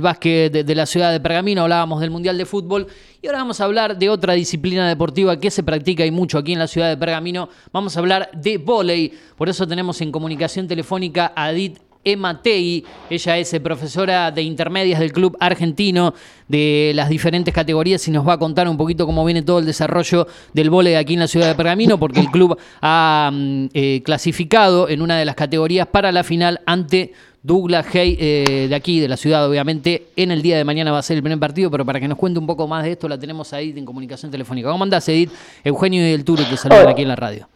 básquet de, la ciudad de Pergamino, hablábamos del Mundial de Fútbol y ahora vamos a hablar de otra disciplina deportiva que se practica y mucho aquí en la ciudad de Pergamino. Vamos a hablar de vóley, por eso tenemos en comunicación telefónica a Edith Ematei. Ella es eh, profesora de intermedias del club argentino de las diferentes categorías y nos va a contar un poquito cómo viene todo el desarrollo del vóley aquí en la ciudad de Pergamino, porque el club ha mm, eh, clasificado en una de las categorías para la final ante Douglas Hay eh, de aquí, de la ciudad, obviamente. En el día de mañana va a ser el primer partido, pero para que nos cuente un poco más de esto, la tenemos ahí en comunicación telefónica. ¿Cómo andás, Edith? Eugenio y el Turo te saludan aquí en la radio.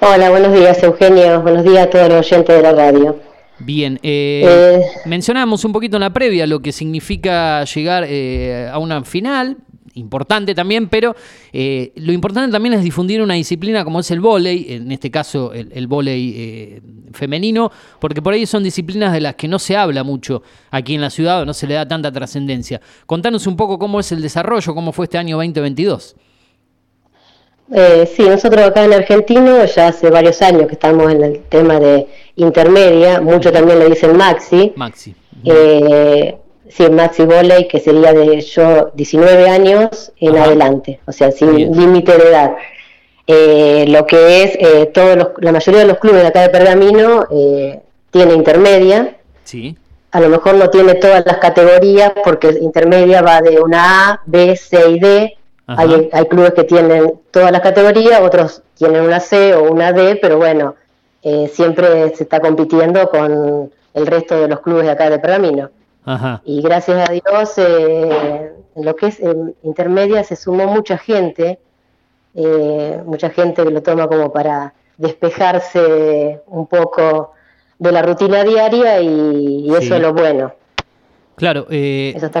Hola, buenos días, Eugenio. Buenos días a todos los oyentes de la radio. Bien, eh, eh, mencionábamos un poquito en la previa lo que significa llegar a una final, importante también, pero eh, lo importante también es difundir una disciplina como es el vóley, en este caso el, el vóley eh, femenino, porque por ahí son disciplinas de las que no se habla mucho aquí en la ciudad o no se le da tanta trascendencia. Contanos un poco cómo es el desarrollo, cómo fue este año 2022. Eh, sí, nosotros acá en Argentina ya hace varios años que estamos en el tema de intermedia, mucho también le dicen maxi. Maxi. Eh, Sí, maxi volley, que sería de yo 19 años en adelante, o sea, sin límite de edad. Eh, lo que es, eh, todos la mayoría de los clubes de acá de Pergamino eh, tiene intermedia. Sí. A lo mejor no tiene todas las categorías porque intermedia va de una A, B, C y D. Hay, hay, clubes que tienen todas las categorías, otros tienen una C o una D, pero bueno, eh, siempre se está compitiendo con el resto de los clubes de acá de Pergamino. Y gracias a Dios, eh, en lo que es intermedia se sumó mucha gente, eh, mucha gente que lo toma como para despejarse un poco de la rutina diaria y, eso es lo bueno. Claro, eh, eso está...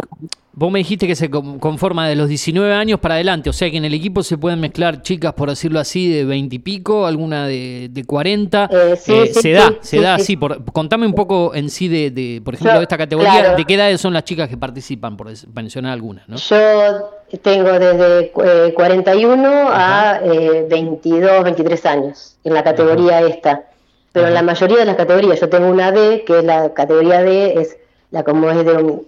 Vos me dijiste que se conforma de los 19 años para adelante, o sea que en el equipo se pueden mezclar chicas, por decirlo así, de 20 y pico, alguna de, de 40. Eh, eh, se da, se da así. Por, contame un poco en sí de, por ejemplo, de esta categoría, de qué edades son las chicas que participan, por mencionar algunas, ¿no? Yo tengo desde 41 eh, a 22, 23 años en la categoría esta. Pero en la mayoría de las categorías, yo tengo una D, que es la categoría D, es la como es de un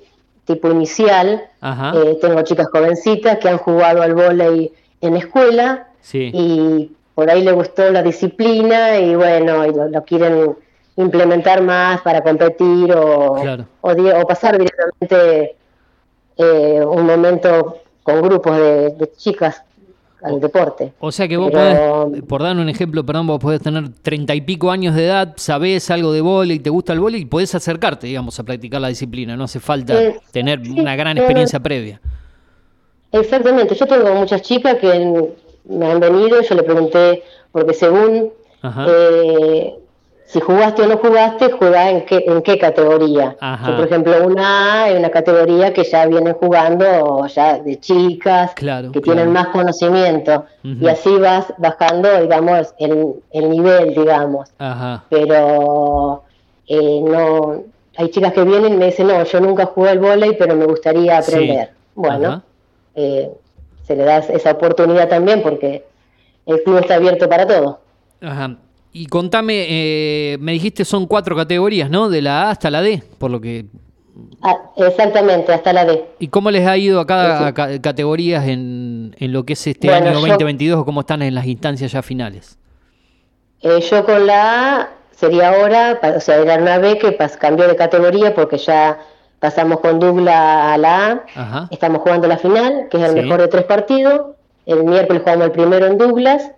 tipo inicial. Eh, tengo chicas jovencitas que han jugado al vóley en escuela y por ahí le gustó la disciplina y bueno, y lo, quieren implementar más para competir o, o, pasar directamente eh, un momento con grupos de chicas al deporte. O sea que vos podés, por dar un ejemplo, perdón, vos podés tener treinta y pico años de edad, sabés algo de vóley, te gusta el vóley y podés acercarte, digamos, a practicar la disciplina. No hace falta eh, tener una gran experiencia previa. Exactamente. Yo tengo muchas chicas que me han venido, yo le pregunté, porque según eh, si jugaste o no jugaste, juega en qué, en qué categoría. por ejemplo, una A es una categoría que ya vienen jugando ya de chicas, que tienen más conocimiento. Y así vas bajando, digamos, el, el nivel, digamos. Pero eh, no hay chicas que vienen y me dicen, no, yo nunca jugué al vóley, pero me gustaría aprender. Bueno, eh, se le da esa oportunidad también porque el club está abierto para todo. Ajá. Y contame, eh, me dijiste son cuatro categorías, ¿no? De la A hasta la D, por lo que... Ah, exactamente, hasta la D. ¿Y cómo les ha ido a cada categorías en, en, lo que es este año 2022 o cómo están en las instancias ya finales? Eh, yo con la A sería ahora, o sea, era una B que cambió de categoría porque ya pasamos con Douglas a la A. Estamos jugando la final, que es el mejor de tres partidos. El miércoles jugamos el primero en Douglas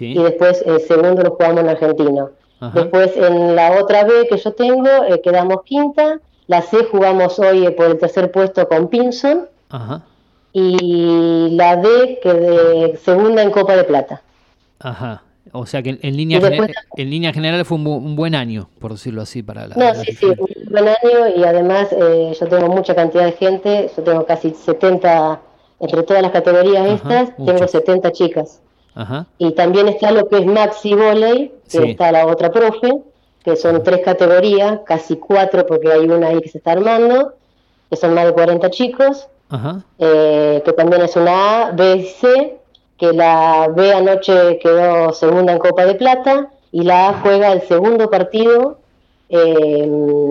y después el segundo lo jugamos en argentino. Después en la otra B que yo tengo eh, quedamos quinta, la C jugamos hoy eh, por el tercer puesto con Pinson. Y la D que de segunda en Copa de Plata. Ajá. O sea que en línea, en línea general fue un, buen año, por decirlo así, para la... No, sí, sí, un buen año y además eh, yo tengo mucha cantidad de gente, yo tengo casi 70, entre todas las categorías estas, tengo 70 chicas. Y también está lo que es Maxi Volley, que está la otra profe, que son tres categorías, casi cuatro porque hay una ahí que se está armando, que son más de 40 chicos, eh, que también es una A, B y C, que la B anoche quedó segunda en Copa de Plata y la A juega el segundo partido eh,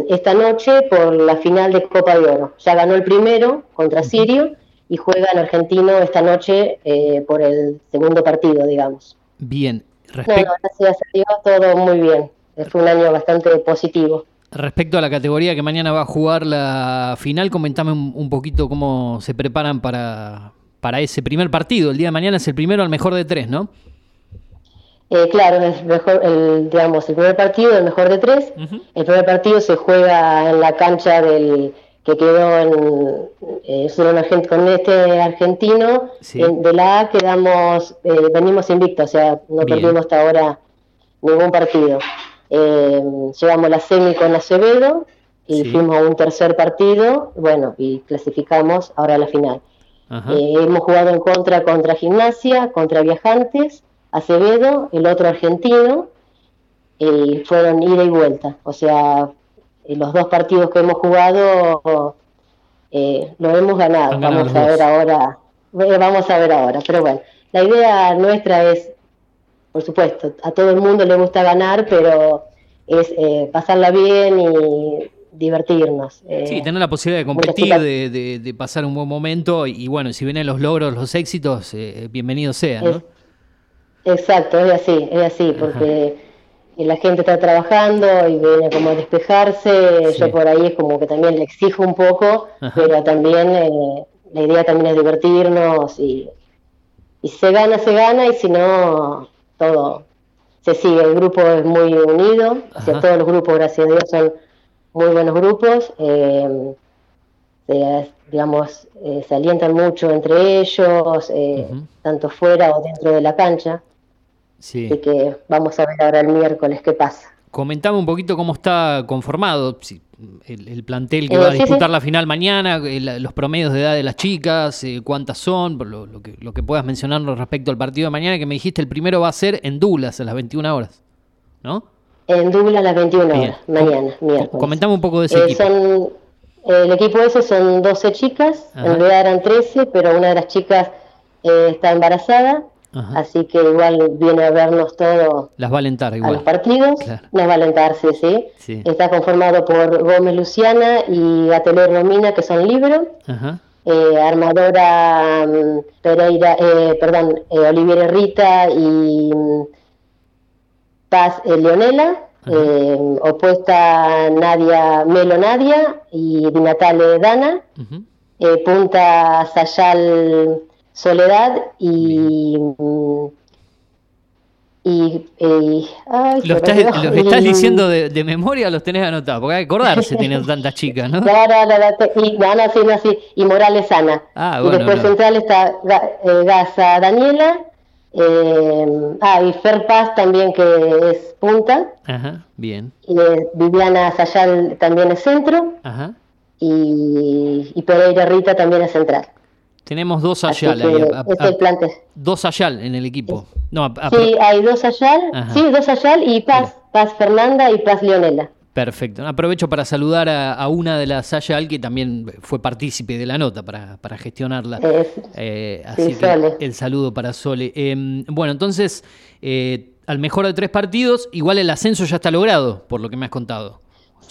esta noche por la final de Copa de Oro. Ya ganó el primero contra Sirio y juega en argentino esta noche eh, por el segundo partido, digamos. Bien. Respecto... gracias a Dios, todo muy bien. Fue un año bastante positivo. Respecto a la categoría que mañana va a jugar la final, comentame un, poquito cómo se preparan para, para ese primer partido. El día de mañana es el primero al mejor de tres, ¿no? Eh, claro, el, mejor, el, digamos, el primer partido, el mejor de tres. El primer partido se juega en la cancha del que quedó en, eh, con este argentino. de la A quedamos, eh, venimos invictos, o sea, no perdimos hasta ahora ningún partido. Eh, llegamos la semi con Acevedo y fuimos a un tercer partido, bueno, y clasificamos ahora a la final. Eh, hemos jugado en contra contra Gimnasia, contra Viajantes, Acevedo, el otro argentino, y fueron ida y vuelta. O sea, los dos partidos que hemos jugado eh, lo hemos ganado. Vamos a ver ahora, vamos a ver ahora. Pero bueno, la idea nuestra es por supuesto, a todo el mundo le gusta ganar, pero es eh, pasarla bien y divertirnos. Eh, sí, tener la posibilidad de competir, de, pasar un buen momento y, bueno, si vienen los logros, los éxitos, eh, bienvenido sea, ¿no? exacto, es así, es así, porque la gente está trabajando y viene como a despejarse, yo por ahí es como que también le exijo un poco, pero también la idea también es divertirnos y, y se gana, se gana y si no, todo se sigue. El grupo es muy unido, todos los grupos, gracias a Dios, son muy buenos grupos. Eh, digamos, eh, se alientan mucho entre ellos, eh, tanto fuera o dentro de la cancha. Así que vamos a ver ahora el miércoles qué pasa. Comentame un poquito cómo está conformado el, plantel que va a disputar la final mañana, los promedios de edad de las chicas, eh, cuántas son, lo, lo, que, lo que puedas mencionarnos respecto al partido de mañana, que me dijiste el primero va a ser en Douglas a las 21 horas, ¿no? En Douglas a las 21 horas, mañana, miércoles. Comentame un poco de ese eh, equipo. el equipo ese son 12 chicas, en realidad eran 13, pero una de las chicas eh, está embarazada Así que igual viene a vernos todos Las va a alentar igual. A los partidos. Las va a alentar, sí, sí, Está conformado por Gómez Luciana y Atelier Romina, que son libros. Eh, armadora mm, Pereira, eh, perdón, eh, Oliviera Rita y mm, Paz Leonela. opuesta Nadia Melo Nadia y Natale Dana. punta Sayal Soledad y... Y, ¿Lo, estás, diciendo de, memoria o los tenés anotados? Porque hay que acordarse teniendo tantas chicas, ¿no? Claro, y, no, y Morales Ana. Ah, y después central está eh, Gaza Daniela. Eh, ah, y Fer Paz también que es punta. Ajá, bien. Y, eh, Viviana Sayal también es centro. Ajá. Y, y Pereira Rita también es central. Tenemos dos Ayal dos Ayal en el equipo. sí, hay dos Ayal, sí, dos Ayal y Paz, Paz Fernanda y Paz Leonela. Perfecto. Aprovecho para saludar a, una de las Ayal que también fue partícipe de la nota para, para gestionarla. Eh, así que el saludo para Sole. Em, bueno, entonces, eh, al mejor de tres partidos, igual el ascenso ya está logrado, por lo que me has contado.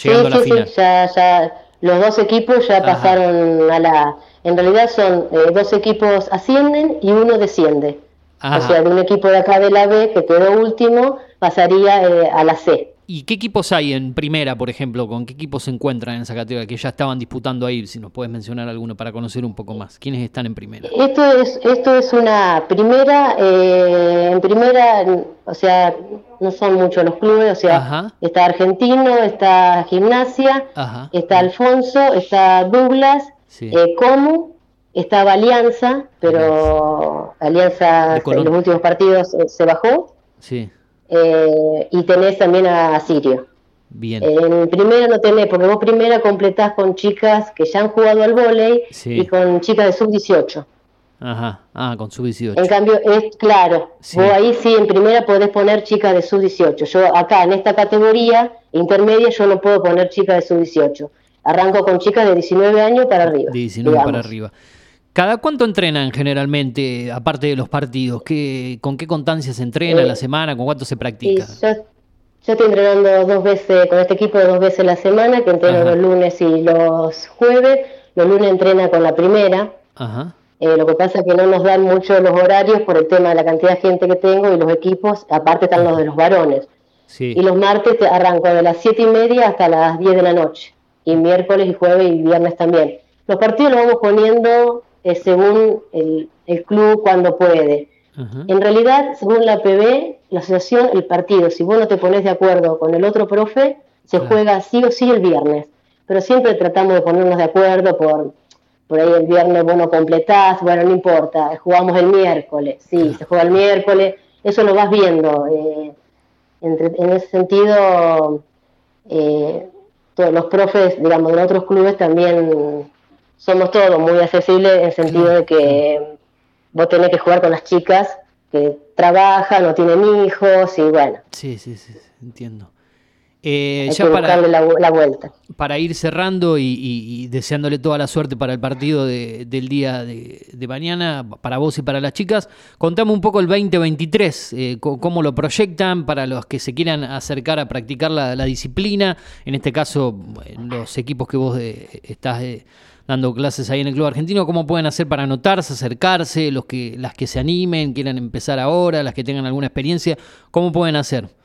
Llegando a la final. Sí, ya, ya, los dos equipos ya pasaron a la en realidad son eh, dos equipos ascienden y uno desciende. O sea, de un equipo de acá de la B que quedó último pasaría eh, a la C. ¿Y qué equipos hay en primera, por ejemplo? ¿Con qué equipos se encuentran en esa categoría que ya estaban disputando ahí? Si nos puedes mencionar alguno para conocer un poco más. ¿Quiénes están en primera? Esto es, esto es una primera, eh, en primera, o sea, no son muchos los clubes, o sea, está Argentino, está Gimnasia, está Alfonso, está Douglas, eh, como estaba Alianza, pero Alianza en los últimos partidos eh, se bajó. Sí. Eh, y tenés también a, Sirio. Bien. En primera no tenés, porque vos primera completás con chicas que ya han jugado al vóley y con chicas de sub-18. Ajá, ah, con sub-18. En cambio, es claro, vos ahí sí en primera podés poner chicas de sub-18. Yo acá en esta categoría intermedia yo no puedo poner chicas de sub-18. Arranco con chicas de 19 años para arriba. 19 para arriba. ¿Cada cuánto entrenan generalmente, aparte de los partidos? ¿Qué, ¿Con qué constancia se entrena la eh, semana? ¿Con cuánto se practica? Yo estoy entrenando dos veces con este equipo dos veces la semana, que entreno los lunes y los jueves. Los lunes entrena con la primera. Eh, lo que pasa es que no nos dan mucho los horarios por el tema de la cantidad de gente que tengo y los equipos, aparte están los de los varones. Y los martes arranco de las siete y media hasta las 10 de la noche. Y miércoles y jueves y viernes también. Los partidos los vamos poniendo eh, según el, club cuando puede. En realidad, según la PB, la asociación, el partido, si vos no te pones de acuerdo con el otro profe, se juega sí o sí el viernes. Pero siempre tratamos de ponernos de acuerdo por, por ahí el viernes vos no completás, bueno, no importa, jugamos el miércoles, sí, se juega el miércoles, eso lo vas viendo. Eh, en ese sentido, eh, los profes, digamos, de otros clubes también somos todos muy accesibles en el sentido de que vos tenés que jugar con las chicas que trabajan o tienen hijos y bueno. Sí, sí, sí, entiendo. Eh, ya para, la, vuelta. Para ir cerrando y, deseándole toda la suerte para el partido del día de, mañana, para vos y para las chicas, contame un poco el 2023, eh, cómo lo proyectan para los que se quieran acercar a practicar la, disciplina, en este caso los equipos que vos estás dando clases ahí en el Club Argentino, cómo pueden hacer para anotarse, acercarse, los que, las que se animen, quieran empezar ahora, las que tengan alguna experiencia, cómo pueden hacer.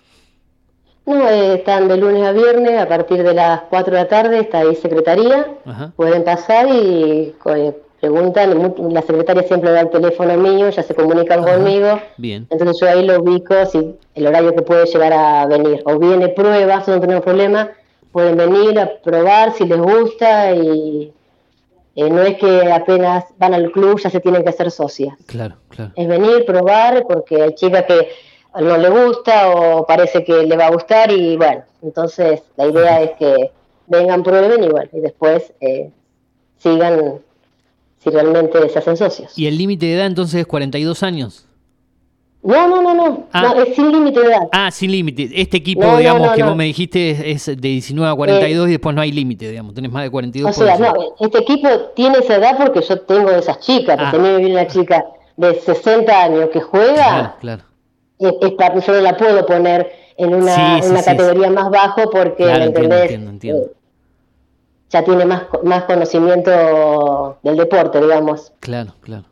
No, eh, están de lunes a viernes a partir de las 4 de la tarde, está ahí secretaría, pueden pasar y eh, preguntan, la secretaria siempre da el teléfono mío, ya se comunican conmigo, bien. entonces yo ahí lo ubico, si el horario que puede llegar a venir, o viene pruebas, no tenemos problema, pueden venir a probar si les gusta y eh, no es que apenas van al club ya se tienen que hacer socias. Claro, claro. Es venir, probar, porque hay chicas que no le gusta o parece que le va a gustar y bueno, entonces la idea es que vengan, prueben y bueno, y después eh, sigan si realmente se hacen socios. ¿Y el límite de edad entonces es 42 años? No, no, no, no, ah. es sin límite de edad. Ah, sin límite. Este equipo, digamos, que vos me dijiste es de 19 a 42 y después no hay límite, digamos, tenés más de 42. O sea, no, este equipo tiene esa edad porque yo tengo esas chicas, ah. también viene una chica de 60 años que juega. Claro, claro yo no la puedo poner en una, categoría más bajo porque, eh, ya tiene más, más conocimiento del deporte, digamos. Claro, claro.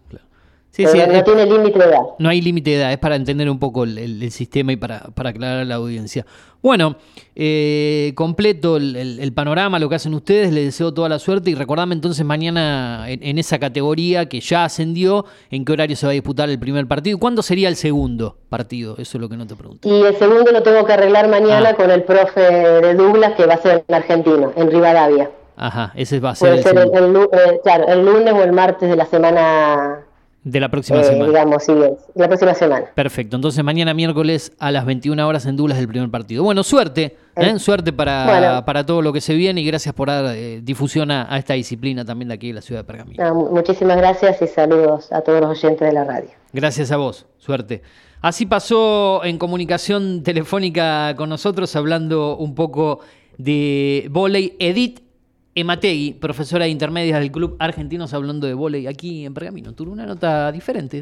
Sí, sí, no, tiene límite de edad. No hay límite de edad, es para entender un poco el, sistema y para, para, aclarar a la audiencia. Bueno, eh, completo el, panorama, lo que hacen ustedes, les deseo toda la suerte y recordame entonces mañana en, esa categoría que ya ascendió, en qué horario se va a disputar el primer partido. ¿Cuándo sería el segundo partido? Eso es lo que no te pregunto. Y el segundo lo tengo que arreglar mañana ah. con el profe de Douglas que va a ser en argentino, en Rivadavia. Ajá, ese va a ser. Puede ser eh, claro, el lunes o el martes de la semana de la próxima eh, semana. Digamos, sí, la próxima semana. Perfecto. Entonces mañana miércoles a las 21 horas en Dulas del primer partido. Bueno, suerte, ¿eh? Eh, suerte para, para todo lo que se viene y gracias por dar difusión a, esta disciplina también de aquí de la ciudad de Pergamino. muchísimas gracias y saludos a todos los oyentes de la radio. Gracias a vos, suerte. Así pasó en comunicación telefónica con nosotros hablando un poco de volei Edith Emategui, profesora de intermedias del Club Argentinos, hablando de volei aquí en Pergamino. Tuvo una nota diferente.